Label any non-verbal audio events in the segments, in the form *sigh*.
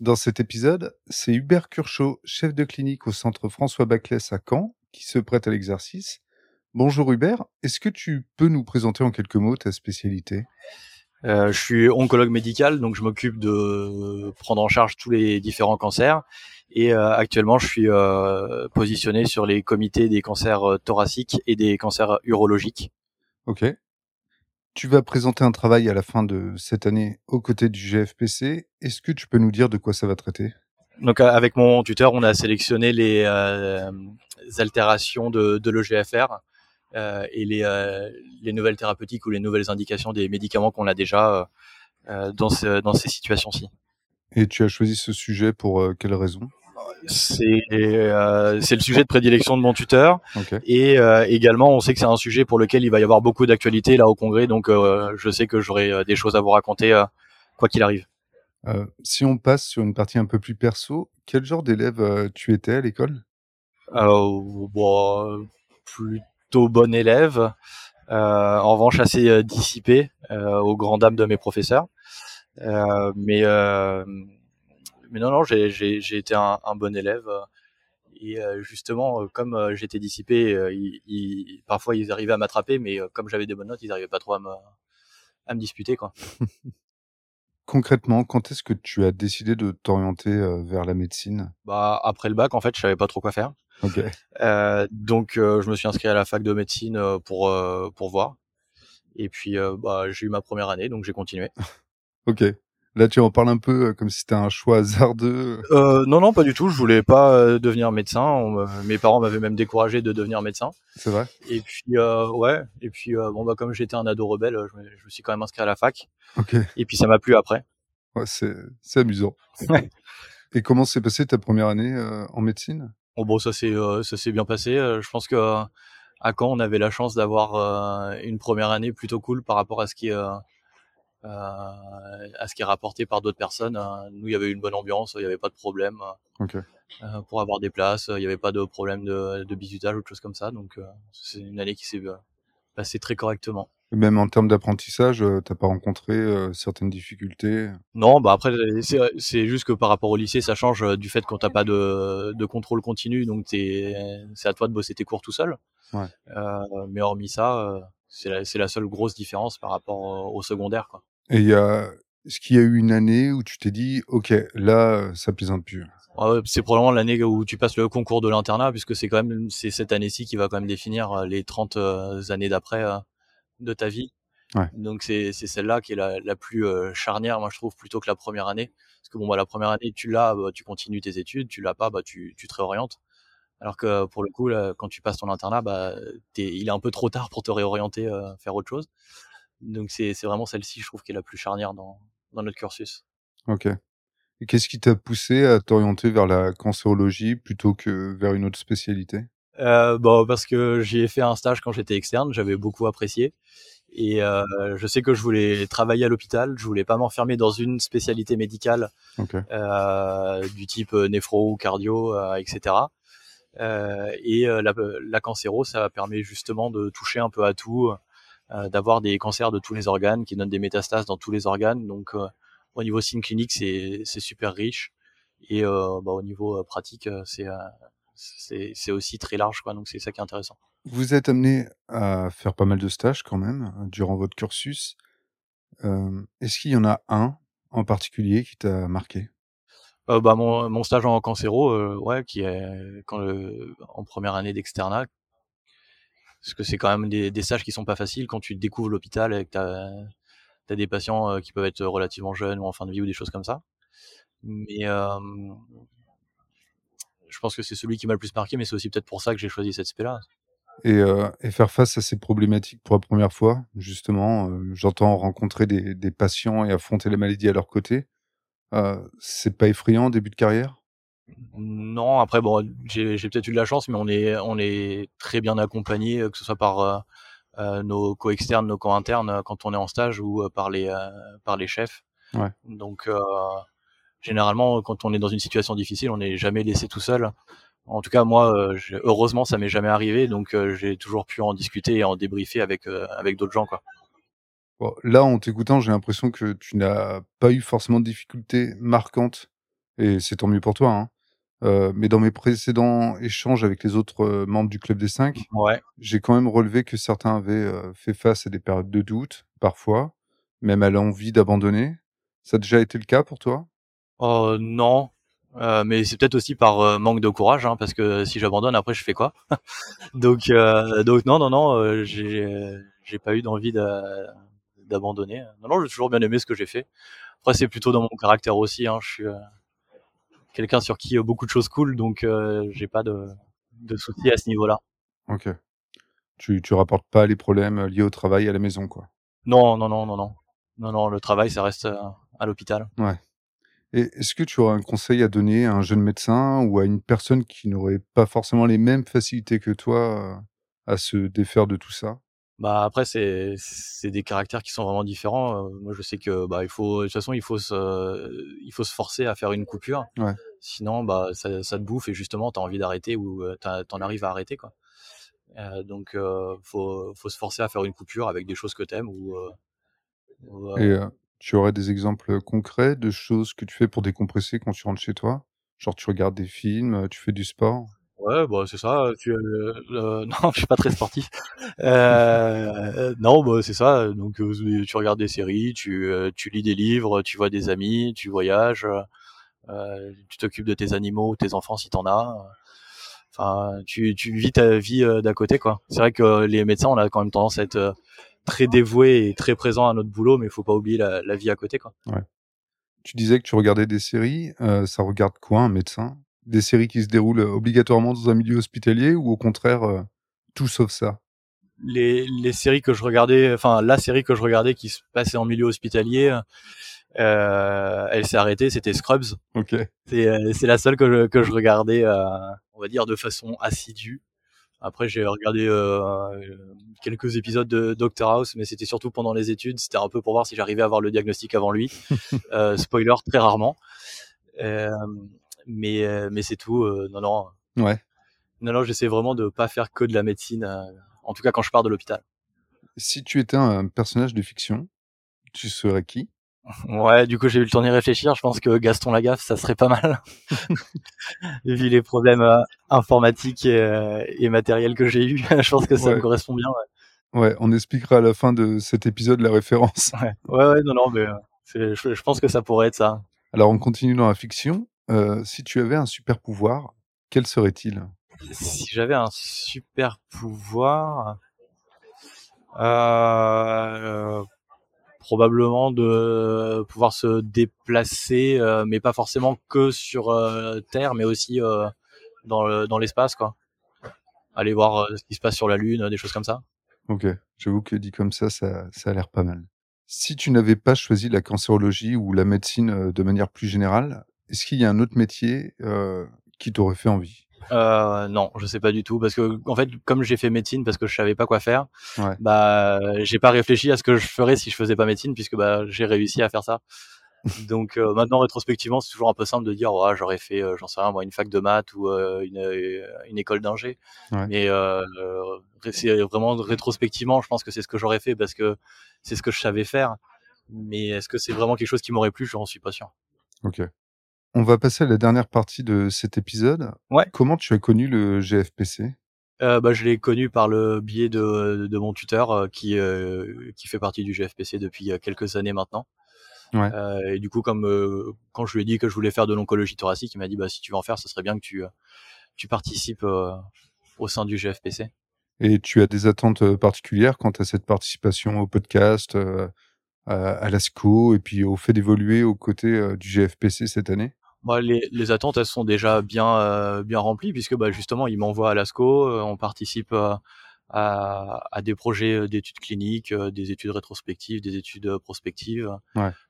Dans cet épisode, c'est Hubert Curchot, chef de clinique au centre François Baclès à Caen, qui se prête à l'exercice. Bonjour Hubert, est-ce que tu peux nous présenter en quelques mots ta spécialité? Euh, je suis oncologue médical, donc je m'occupe de prendre en charge tous les différents cancers. Et euh, actuellement, je suis euh, positionné sur les comités des cancers thoraciques et des cancers urologiques. Ok. Tu vas présenter un travail à la fin de cette année aux côtés du GFPC. Est-ce que tu peux nous dire de quoi ça va traiter? Donc avec mon tuteur, on a sélectionné les altérations de, de l'EGFR euh, et les, euh, les, nouvelles thérapeutiques ou les nouvelles indications des médicaments qu'on a déjà euh, dans, ce, dans ces situations-ci. Et tu as choisi ce sujet pour quelle raison? C'est euh, c'est le sujet de prédilection de mon tuteur okay. et euh, également on sait que c'est un sujet pour lequel il va y avoir beaucoup d'actualité là au congrès donc euh, je sais que j'aurai des choses à vous raconter quoi qu'il arrive. si on passe sur une partie un peu plus perso, quel genre d'élève tu étais à l'école? Bon, plus plutôt bon élève, en revanche assez dissipé aux grandes dames de mes professeurs. mais mais non non, j'ai été un, un, bon élève. Et justement, comme j'étais dissipé, ils, parfois ils arrivaient à m'attraper, mais comme j'avais des bonnes notes, ils n'arrivaient pas trop à me, à me disputer. Quoi. *laughs* Concrètement, quand est-ce que tu as décidé de t'orienter vers la médecine? Bah après le bac, en fait, je savais pas trop quoi faire. Okay. *laughs* Euh, donc euh, je me suis inscrit à la fac de médecine euh, pour euh, pour voir. Et puis bah j'ai eu ma première année, donc j'ai continué. *laughs* ok. Là, tu en parles un peu comme si c'était un choix hasardeux. Euh, non, non, pas du tout. Je voulais pas devenir médecin. On, mes parents m'avaient même découragé de devenir médecin. C'est vrai. Et puis ouais. Et puis bon bah comme j'étais un ado rebelle, je me, je me, suis quand même inscrit à la fac. Ok. Et puis ça m'a plu après. Ouais, c'est amusant. Et comment s'est passée ta première année en médecine? Bon, bon ça s'est euh, ça s'est bien passé. Euh, je pense que à Caen, on avait la chance d'avoir euh, une première année plutôt cool par rapport à ce qui est à ce qui est rapporté par d'autres personnes. Nous, il y avait une bonne ambiance, il n'y avait pas de problème. Okay. pour avoir des places, il n'y avait pas de problème de, de bisutage ou de choses comme ça. Donc, c'est une année qui s'est passée très correctement. Même en termes d'apprentissage, euh, t'as pas rencontré euh, certaines difficultés? Non, bah après c'est juste que par rapport au lycée, ça change euh, du fait qu'on t'as pas de, de contrôle continu, donc c'est à toi de bosser tes cours tout seul. Ouais. Euh, mais hormis ça, c'est la, la seule grosse différence par rapport au secondaire. Quoi. Et il y a, est-ce qu'il y a eu une année où tu t'es dit, ok, là, ça plaisante plus? C'est probablement l'année où tu passes le concours de l'internat, puisque c'est quand même c'est cette année-ci qui va quand même définir les 30 années d'après de ta vie. Ouais. Donc c'est celle-là qui est la, la plus euh, charnière, moi je trouve, plutôt que la première année. Parce que bon, bah, la première année, tu l'as, bah, tu continues tes études, tu l'as pas, bah, tu, tu te réorientes. Alors que pour le coup, là, quand tu passes ton internat, bah, il est un peu trop tard pour te réorienter, euh, faire autre chose. Donc c'est vraiment celle-ci, je trouve, qui est la plus charnière dans, dans notre cursus. Ok. Et qu'est-ce qui t'a poussé à t'orienter vers la cancérologie plutôt que vers une autre spécialité? Euh, bon, parce que j'y ai fait un stage quand j'étais externe, j'avais beaucoup apprécié. Et euh, je sais que je voulais travailler à l'hôpital, je voulais pas m'enfermer dans une spécialité médicale okay. euh, du type euh, néphro ou cardio, euh, etc. Euh, et la, la cancéro, ça permet justement de toucher un peu à tout, d'avoir des cancers de tous les organes, qui donnent des métastases dans tous les organes. Donc au niveau signe clinique, c'est super riche. Et bah, au niveau pratique, c'est c'est aussi très large, quoi. Donc c'est ça qui est intéressant. Vous êtes amené à faire pas mal de stages quand même hein, durant votre cursus. Euh, Est-ce qu'il y en a un en particulier qui t'a marqué? Euh, bah, mon, mon, stage en cancéro, euh, ouais, qui est quand le, en première année d'externat. Parce que c'est quand même des, des, stages qui sont pas faciles quand tu découvres l'hôpital et que tu as, des patients euh, qui peuvent être relativement jeunes ou en fin de vie ou des choses comme ça. Mais euh, je pense que c'est celui qui m'a le plus marqué, mais c'est aussi peut-être pour ça que j'ai choisi cette spé-là. Et, euh, faire face à ces problématiques pour la première fois, justement, j'entends rencontrer des, patients et affronter la maladie à leur côté. c'est pas effrayant début de carrière? Non, après bon, j'ai peut-être eu de la chance, mais on est on est très bien accompagné, que ce soit par nos co-externes, nos co-internes quand on est en stage ou par les par les chefs. Ouais. Donc généralement, quand on est dans une situation difficile, on n'est jamais laissé tout seul. En tout cas, moi, euh, heureusement, ça m'est jamais arrivé, donc euh, j'ai toujours pu en discuter et en débriefer avec euh, avec d'autres gens, quoi. Bon, là, en t'écoutant, j'ai l'impression que tu n'as pas eu forcément de difficultés marquantes, et c'est tant mieux pour toi. Hein. Euh, mais dans mes précédents échanges avec les autres membres du club des cinq, ouais. j'ai quand même relevé que certains avaient fait face à des périodes de doute, parfois, même à l'envie d'abandonner. Ça a déjà été le cas pour toi? Oh non, euh, mais c'est peut-être aussi par euh, manque de courage, hein, parce que si j'abandonne, après je fais quoi? *laughs* Donc, euh, donc non, non, non, j'ai j'ai pas eu d'envie d'abandonner. Non, non, j'ai toujours bien aimé ce que j'ai fait. Après, c'est plutôt dans mon caractère aussi. Hein, je suis quelqu'un sur qui beaucoup de choses coulent, donc j'ai pas de, de soucis à ce niveau-là. Ok. Tu tu rapportes pas les problèmes liés au travail à la maison, quoi? Non, non, non, non, non, non, non. Le travail, ça reste à l'hôpital. Ouais. Et est-ce que tu aurais un conseil à donner à un jeune médecin ou à une personne qui n'aurait pas forcément les mêmes facilités que toi à se défaire de tout ça? Bah après c'est c'est des caractères qui sont vraiment différents. moi je sais que bah il faut de toute façon il faut se il faut se forcer à faire une coupure. Ouais. Sinon bah ça, ça te bouffe et justement tu as envie d'arrêter ou t'en arrives à arrêter quoi. Euh, donc euh, faut faut se forcer à faire une coupure avec des choses que t'aimes ou, ou et tu aurais des exemples concrets de choses que tu fais pour décompresser quand tu rentres chez toi? Genre tu regardes des films, tu fais du sport? Ouais, bah c'est ça. Tu, euh, euh *laughs* non, je suis pas très sportif. Euh, non, bah c'est ça. Donc euh, tu regardes des séries, tu, euh, tu lis des livres, tu vois des amis, tu voyages, tu t'occupes de tes animaux, tes enfants si t'en as. Enfin, tu, tu vis ta vie d'à côté, quoi. C'est vrai que les médecins, on a quand même tendance à être très dévoué et très présent à notre boulot, mais il faut pas oublier la, vie à côté. Quoi. Ouais. Tu disais que tu regardais des séries. Euh, ça regarde quoi un médecin? Des séries qui se déroulent obligatoirement dans un milieu hospitalier ou au contraire euh, tout sauf ça? Les, les séries que je regardais, enfin la série que je regardais qui se passait en milieu hospitalier, euh, elle s'est arrêtée, c'était Scrubs. Ok. C'est la seule que je, que je regardais, on va dire de façon assidue. Après, j'ai regardé euh, quelques épisodes de Doctor House, mais c'était surtout pendant les études. C'était un peu pour voir si j'arrivais à avoir le diagnostic avant lui. *laughs* euh, spoiler, très rarement. Euh, mais euh, mais c'est tout. Euh, non, non. Ouais. Non, non, j'essaie vraiment de pas faire que de la médecine. en tout cas, quand je pars de l'hôpital. Si tu étais un personnage de fiction, tu serais qui? Ouais, du coup, j'ai eu le temps d'y réfléchir. Je pense que Gaston Lagaffe, ça serait pas mal. *laughs* Vu les problèmes euh, informatiques et, euh, et, matériels que j'ai eu, *laughs* je pense que ça me correspond bien. Ouais. ouais. on expliquera à la fin de cet épisode la référence. Ouais, ouais, ouais non, non, mais euh, je, je, pense que ça pourrait être ça. Alors, on continue dans la fiction. Si tu avais un super pouvoir, quel serait-il? Si j'avais un super pouvoir, euh, probablement de pouvoir se déplacer, euh, mais pas forcément que sur euh, Terre, mais aussi euh, dans, dans l'espace, quoi. Aller voir ce qui se passe sur la Lune, des choses comme ça. Ok, j'avoue que dit comme ça, ça, ça a l'air pas mal. Si tu n'avais pas choisi la cancérologie ou la médecine de manière plus générale, est-ce qu'il y a un autre métier qui t'aurait fait envie? Euh, non, je sais pas du tout parce que en fait, comme j'ai fait médecine parce que je savais pas quoi faire, ouais. bah j'ai pas réfléchi à ce que je ferais si je faisais pas médecine puisque bah j'ai réussi à faire ça. *laughs* Donc euh, maintenant rétrospectivement, c'est toujours un peu simple de dire ouais, j'aurais fait euh, j'en sais rien moi une fac de maths ou euh, une, une école d'ingé. Ouais. Mais c'est vraiment rétrospectivement, je pense que c'est ce que j'aurais fait parce que c'est ce que je savais faire. Mais est-ce que c'est vraiment quelque chose qui m'aurait plu? J'en suis pas sûr. OK. On va passer à la dernière partie de cet épisode. Ouais. Comment tu as connu le GFPC euh, bah, je l'ai connu par le biais de, de mon tuteur euh, qui euh, qui fait partie du GFPC depuis quelques années maintenant. Ouais. Et du coup, comme quand je lui ai dit que je voulais faire de l'oncologie thoracique, il m'a dit bah si tu veux en faire, ce serait bien que tu tu participes au sein du GFPC. Et tu as des attentes particulières quant à cette participation au podcast, à l'ASCO et puis au fait d'évoluer aux côtés du GFPC cette année? Bah, les, les, attentes, elles sont déjà bien, euh, bien remplies puisque bah, justement, ils m'envoient à l'ASCO, euh, on participe euh, à, des projets d'études cliniques, des études rétrospectives, des études prospectives.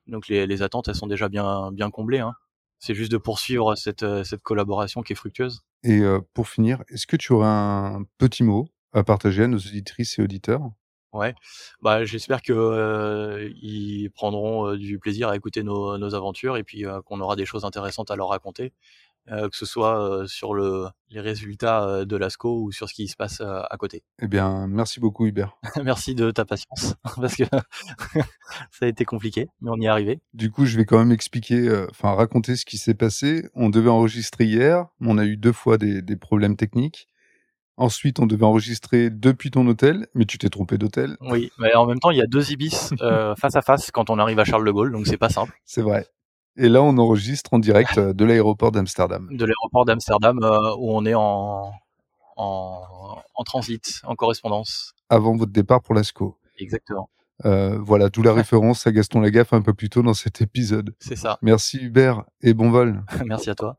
Donc les, les, attentes, elles sont déjà bien, bien comblées. Hein. C'est juste de poursuivre cette, cette collaboration qui est fructueuse. Et pour finir, est-ce que tu aurais un petit mot à partager à nos auditrices et auditeurs? Ouais, bah j'espère que ils prendront du plaisir à écouter nos, nos aventures et puis qu'on aura des choses intéressantes à leur raconter. Euh, que ce soit euh, sur le, les résultats de l'ASCO ou sur ce qui se passe à côté. Eh bien, merci beaucoup Hubert. *laughs* merci de ta patience, *laughs* parce que *laughs* ça a été compliqué, mais on y est arrivé. Du coup, je vais quand même expliquer, enfin raconter ce qui s'est passé. On devait enregistrer hier, on a eu deux fois des, des problèmes techniques. Ensuite, on devait enregistrer depuis ton hôtel, mais tu t'es trompé d'hôtel. Oui, mais en même temps, il y a deux ibis *laughs* euh, face à face quand on arrive à Charles de Gaulle, donc c'est pas simple. C'est vrai. Et là, on enregistre en direct euh, de l'aéroport d'Amsterdam. De l'aéroport d'Amsterdam, euh, où on est en, en, en, transit, en correspondance. Avant votre départ pour l'ASCO. Exactement. Euh, voilà, d'où la référence à Gaston Lagaffe un peu plus tôt dans cet épisode. C'est ça. Merci Hubert et bon vol. *laughs* Merci à toi.